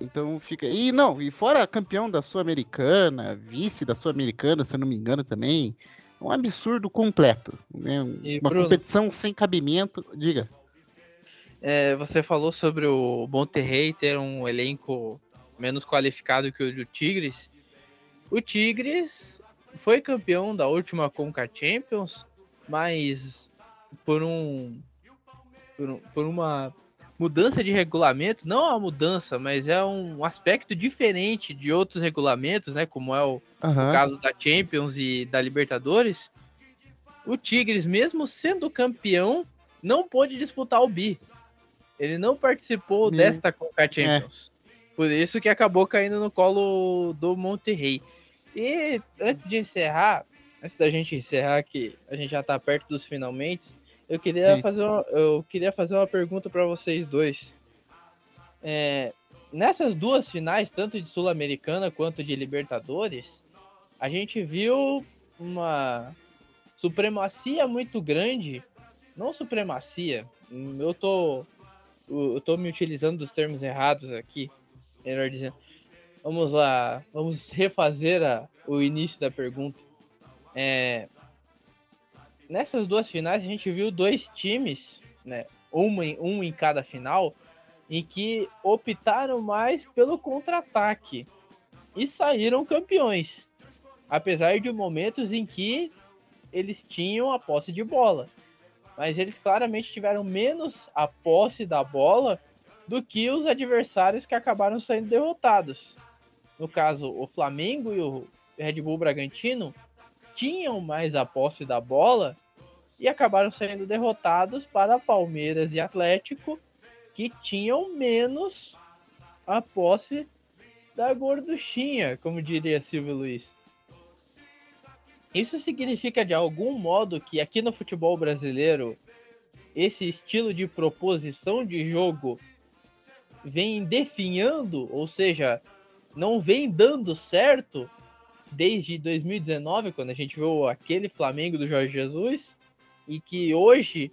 Então fica. E não, e fora campeão da Sul-Americana, vice da Sul-Americana, se eu não me engano também. Um absurdo completo. Né? Uma Bruno, competição sem cabimento. Diga. É, você falou sobre o Monterrey ter um elenco menos qualificado que o do Tigres. O Tigres foi campeão da última Conca Champions, mas por um por, por uma mudança de regulamento, não é uma mudança, mas é um aspecto diferente de outros regulamentos, né? Como é o, uhum. o caso da Champions e da Libertadores. O Tigres, mesmo sendo campeão, não pôde disputar o bi. Ele não participou desta Conca é. Champions. É. Por isso que acabou caindo no colo do Monterrey. E antes de encerrar, antes da gente encerrar, que a gente já tá perto dos finalmente, eu queria fazer uma, eu queria fazer uma pergunta para vocês dois. É, nessas duas finais, tanto de Sul-Americana quanto de Libertadores, a gente viu uma supremacia muito grande. Não supremacia, eu tô, eu tô me utilizando dos termos errados aqui, melhor dizendo. Vamos lá, vamos refazer a, o início da pergunta. É, nessas duas finais a gente viu dois times, né, um em, um em cada final, em que optaram mais pelo contra-ataque e saíram campeões, apesar de momentos em que eles tinham a posse de bola, mas eles claramente tiveram menos a posse da bola do que os adversários que acabaram saindo derrotados. No caso, o Flamengo e o Red Bull Bragantino tinham mais a posse da bola e acabaram sendo derrotados para Palmeiras e Atlético, que tinham menos a posse da gorduchinha, como diria Silvio Luiz. Isso significa de algum modo que aqui no futebol brasileiro esse estilo de proposição de jogo vem definhando, ou seja, não vem dando certo desde 2019, quando a gente viu aquele Flamengo do Jorge Jesus, e que hoje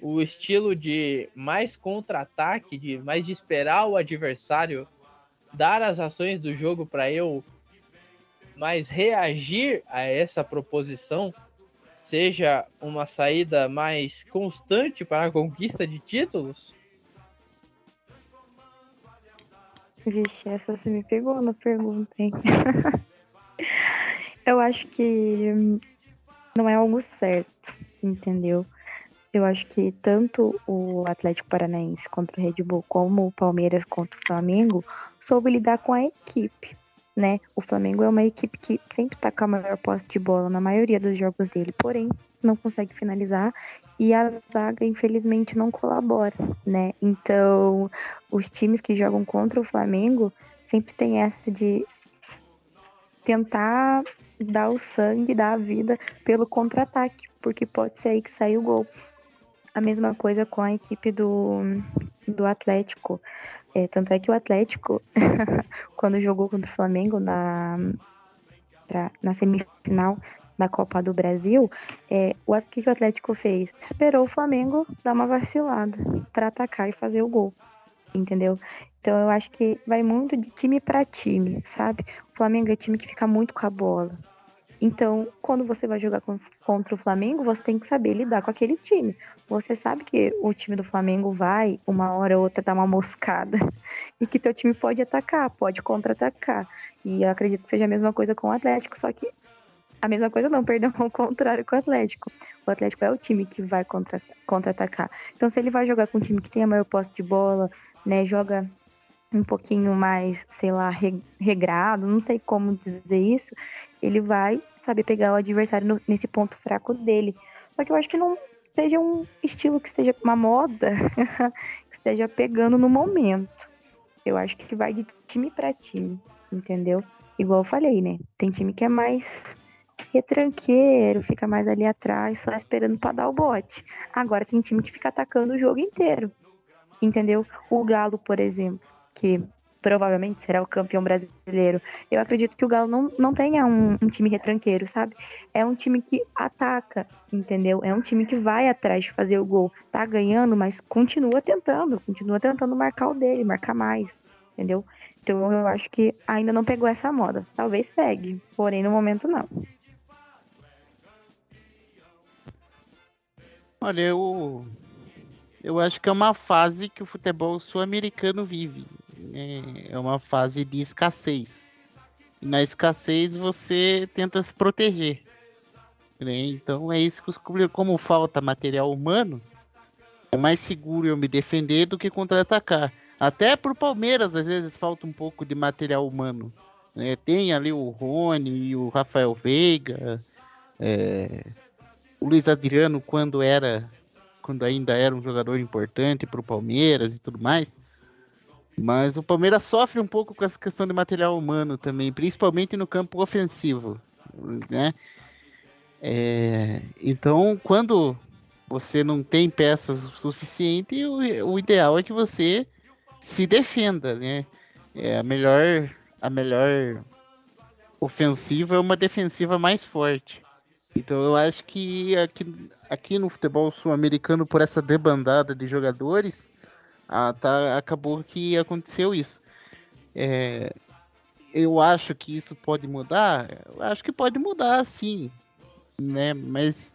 o estilo de mais contra-ataque, de mais de esperar o adversário dar as ações do jogo para eu mais reagir a essa proposição, seja uma saída mais constante para a conquista de títulos? Vixe, essa você me pegou na pergunta, hein? eu acho que não é algo certo, entendeu? Eu acho que tanto o Atlético Paranaense contra o Red Bull, como o Palmeiras contra o Flamengo, soube lidar com a equipe, né? O Flamengo é uma equipe que sempre tá com a maior posse de bola na maioria dos jogos dele, porém não consegue finalizar e a zaga infelizmente não colabora, né? Então, os times que jogam contra o Flamengo sempre tem essa de tentar dar o sangue, dar a vida pelo contra-ataque, porque pode ser aí que sai o gol. A mesma coisa com a equipe do, do Atlético. É, tanto é que o Atlético, quando jogou contra o Flamengo na, pra, na semifinal da Copa do Brasil, é, o que, que o Atlético fez? Esperou o Flamengo dar uma vacilada para atacar e fazer o gol. Entendeu? Então eu acho que vai muito de time para time, sabe? O Flamengo é time que fica muito com a bola. Então, quando você vai jogar contra o Flamengo, você tem que saber lidar com aquele time. Você sabe que o time do Flamengo vai, uma hora ou outra, dar uma moscada. E que teu time pode atacar, pode contra-atacar. E eu acredito que seja a mesma coisa com o Atlético, só que. A mesma coisa não, perdão, ao contrário com o Atlético. O Atlético é o time que vai contra-atacar. Contra então, se ele vai jogar com um time que tem a maior posse de bola, né, joga um pouquinho mais, sei lá, regrado, não sei como dizer isso, ele vai saber pegar o adversário no, nesse ponto fraco dele. Só que eu acho que não seja um estilo que esteja uma moda, que esteja pegando no momento. Eu acho que vai de time para time, entendeu? Igual eu falei, né? Tem time que é mais retranqueiro, fica mais ali atrás, só esperando para dar o bote. Agora tem time que fica atacando o jogo inteiro. Entendeu? O Galo, por exemplo, que provavelmente será o campeão brasileiro. Eu acredito que o Galo não, não tenha um, um, time retranqueiro, sabe? É um time que ataca, entendeu? É um time que vai atrás de fazer o gol. Tá ganhando, mas continua tentando, continua tentando marcar o dele, marcar mais, entendeu? Então eu acho que ainda não pegou essa moda. Talvez pegue, porém no momento não. Olha, eu, eu acho que é uma fase que o futebol sul-americano vive. É, é uma fase de escassez. E na escassez você tenta se proteger. Né? Então é isso que como falta material humano, é mais seguro eu me defender do que contra-atacar. Até pro Palmeiras, às vezes, falta um pouco de material humano. Né? Tem ali o Rony e o Rafael Veiga. É, o Luiz Adriano quando era quando ainda era um jogador importante para o Palmeiras e tudo mais. Mas o Palmeiras sofre um pouco com essa questão de material humano também, principalmente no campo ofensivo, né? É, então, quando você não tem peças o suficiente, o, o ideal é que você se defenda, né? É a melhor a melhor ofensiva é uma defensiva mais forte. Então eu acho que aqui, aqui no futebol sul-americano, por essa debandada de jogadores, ah, tá, acabou que aconteceu isso. É, eu acho que isso pode mudar? Eu acho que pode mudar, sim. Né? Mas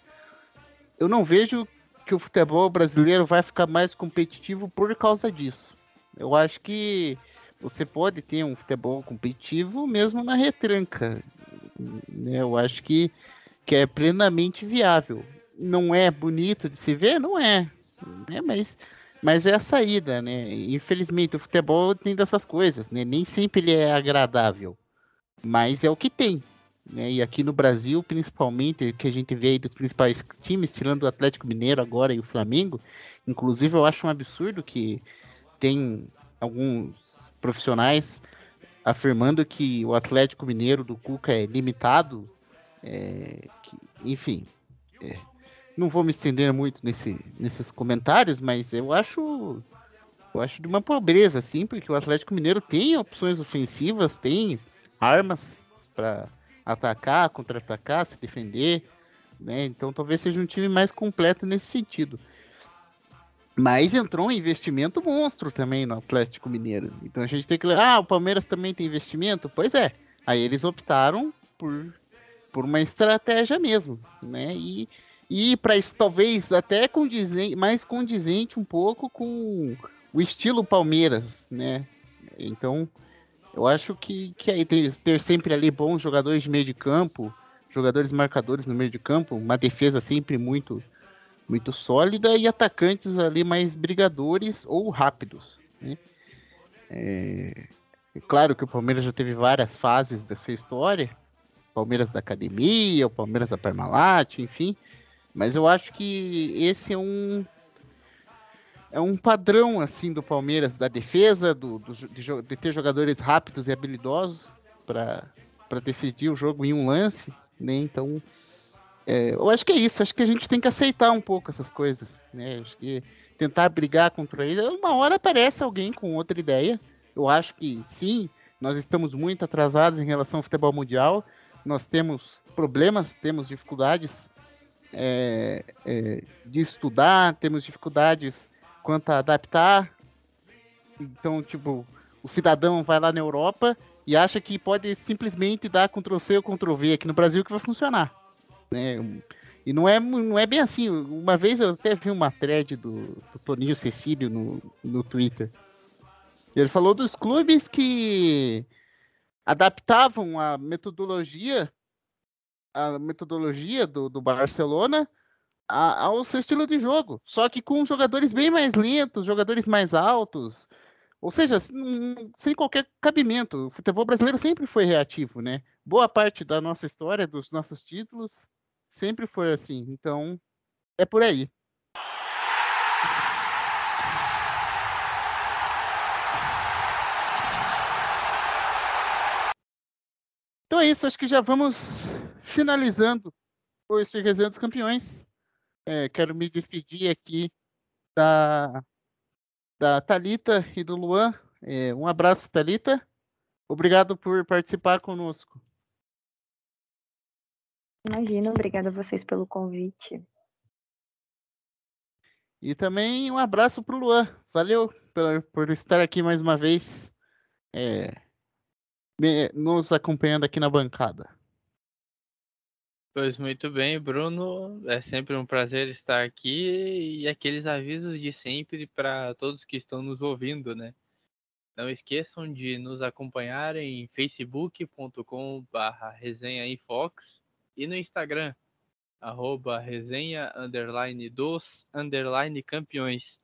eu não vejo que o futebol brasileiro vai ficar mais competitivo por causa disso. Eu acho que você pode ter um futebol competitivo mesmo na retranca. Né? Eu acho que que é plenamente viável. Não é bonito de se ver? Não é. é mas, mas é a saída, né? Infelizmente, o futebol tem dessas coisas, né? Nem sempre ele é agradável. Mas é o que tem. Né? E aqui no Brasil, principalmente, que a gente vê aí dos principais times, tirando o Atlético Mineiro agora e o Flamengo, inclusive eu acho um absurdo que tem alguns profissionais afirmando que o Atlético Mineiro do Cuca é limitado é, que, enfim, é, não vou me estender muito nesse, nesses comentários, mas eu acho, eu acho de uma pobreza, assim, porque o Atlético Mineiro tem opções ofensivas, tem armas para atacar, contra-atacar, se defender, né? Então talvez seja um time mais completo nesse sentido. Mas entrou um investimento monstro também no Atlético Mineiro. Então a gente tem que. Ah, o Palmeiras também tem investimento? Pois é. Aí eles optaram por por uma estratégia mesmo, né? E, e para isso talvez até condizente, mais condizente um pouco com o estilo Palmeiras, né? Então, eu acho que, que aí ter, ter sempre ali bons jogadores de meio de campo, jogadores marcadores no meio de campo, uma defesa sempre muito muito sólida e atacantes ali mais brigadores ou rápidos. Né? É, é claro que o Palmeiras já teve várias fases da sua história, Palmeiras da Academia, o Palmeiras da Parmalat, enfim. Mas eu acho que esse é um é um padrão assim do Palmeiras da defesa, do, do de, de, ter jogadores rápidos e habilidosos para decidir o jogo em um lance, né? Então, é, eu acho que é isso. Acho que a gente tem que aceitar um pouco essas coisas, né? Acho que tentar brigar contra ele, uma hora aparece alguém com outra ideia. Eu acho que sim, nós estamos muito atrasados em relação ao futebol mundial nós temos problemas, temos dificuldades é, é, de estudar, temos dificuldades quanto a adaptar. Então, tipo, o cidadão vai lá na Europa e acha que pode simplesmente dar Ctrl C ou Ctrl V aqui no Brasil que vai funcionar. Né? E não é, não é bem assim. Uma vez eu até vi uma thread do, do Toninho Cecílio no, no Twitter. Ele falou dos clubes que adaptavam a metodologia a metodologia do, do Barcelona a, ao seu estilo de jogo, só que com jogadores bem mais lentos, jogadores mais altos, ou seja, sem qualquer cabimento. O futebol brasileiro sempre foi reativo, né? Boa parte da nossa história, dos nossos títulos, sempre foi assim. Então, é por aí. É isso, acho que já vamos finalizando o esse Resenha dos Campeões. É, quero me despedir aqui da, da Talita e do Luan. É, um abraço, Talita. Obrigado por participar conosco. Imagina, obrigada a vocês pelo convite. E também um abraço para o Luan. Valeu por, por, estar aqui mais uma vez, é, me, nos acompanhando aqui na bancada. Pois muito bem, Bruno. É sempre um prazer estar aqui e aqueles avisos de sempre para todos que estão nos ouvindo, né? Não esqueçam de nos acompanhar em facebook.com/resenhainfox e no Instagram arroba resenha underline dos underline campeões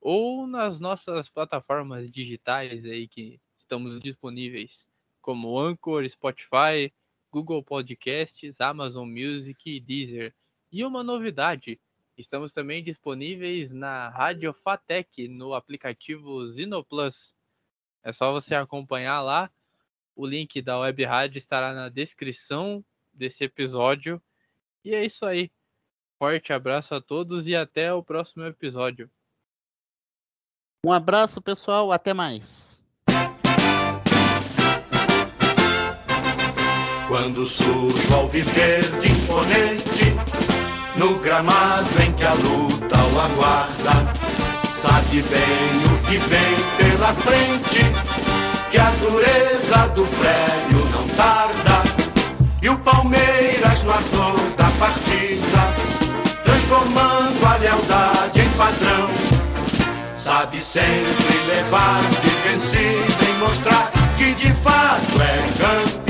ou nas nossas plataformas digitais aí que estamos disponíveis como Anchor, Spotify, Google Podcasts, Amazon Music e Deezer. E uma novidade, estamos também disponíveis na Rádio Fatec no aplicativo Zinoplus. É só você acompanhar lá. O link da web rádio estará na descrição desse episódio e é isso aí. Forte abraço a todos e até o próximo episódio. Um abraço, pessoal. Até mais. Quando surge viver de imponente, no gramado em que a luta o aguarda, sabe bem o que vem pela frente, que a dureza do prédio não tarda, e o Palmeiras no ator partida, transformando a lealdade em padrão. Sabe sempre levar de vencido e mostrar que de fato é campeão.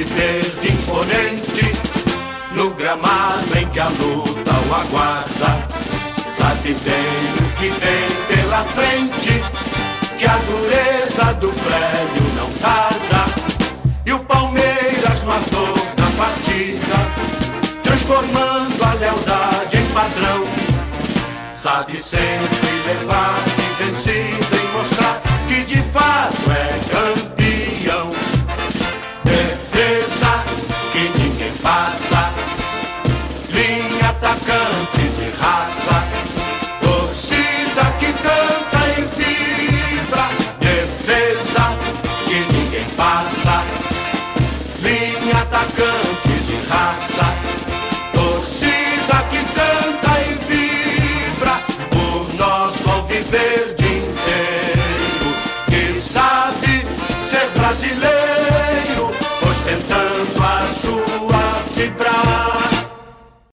O alviverde imponente, no gramado em que a luta o aguarda, sabe bem o que vem pela frente que a dureza do prédio não tarda. E o Palmeiras matou na partida, transformando a lealdade em padrão. Sabe sempre levar de vencida e mostrar que de fato é campeão.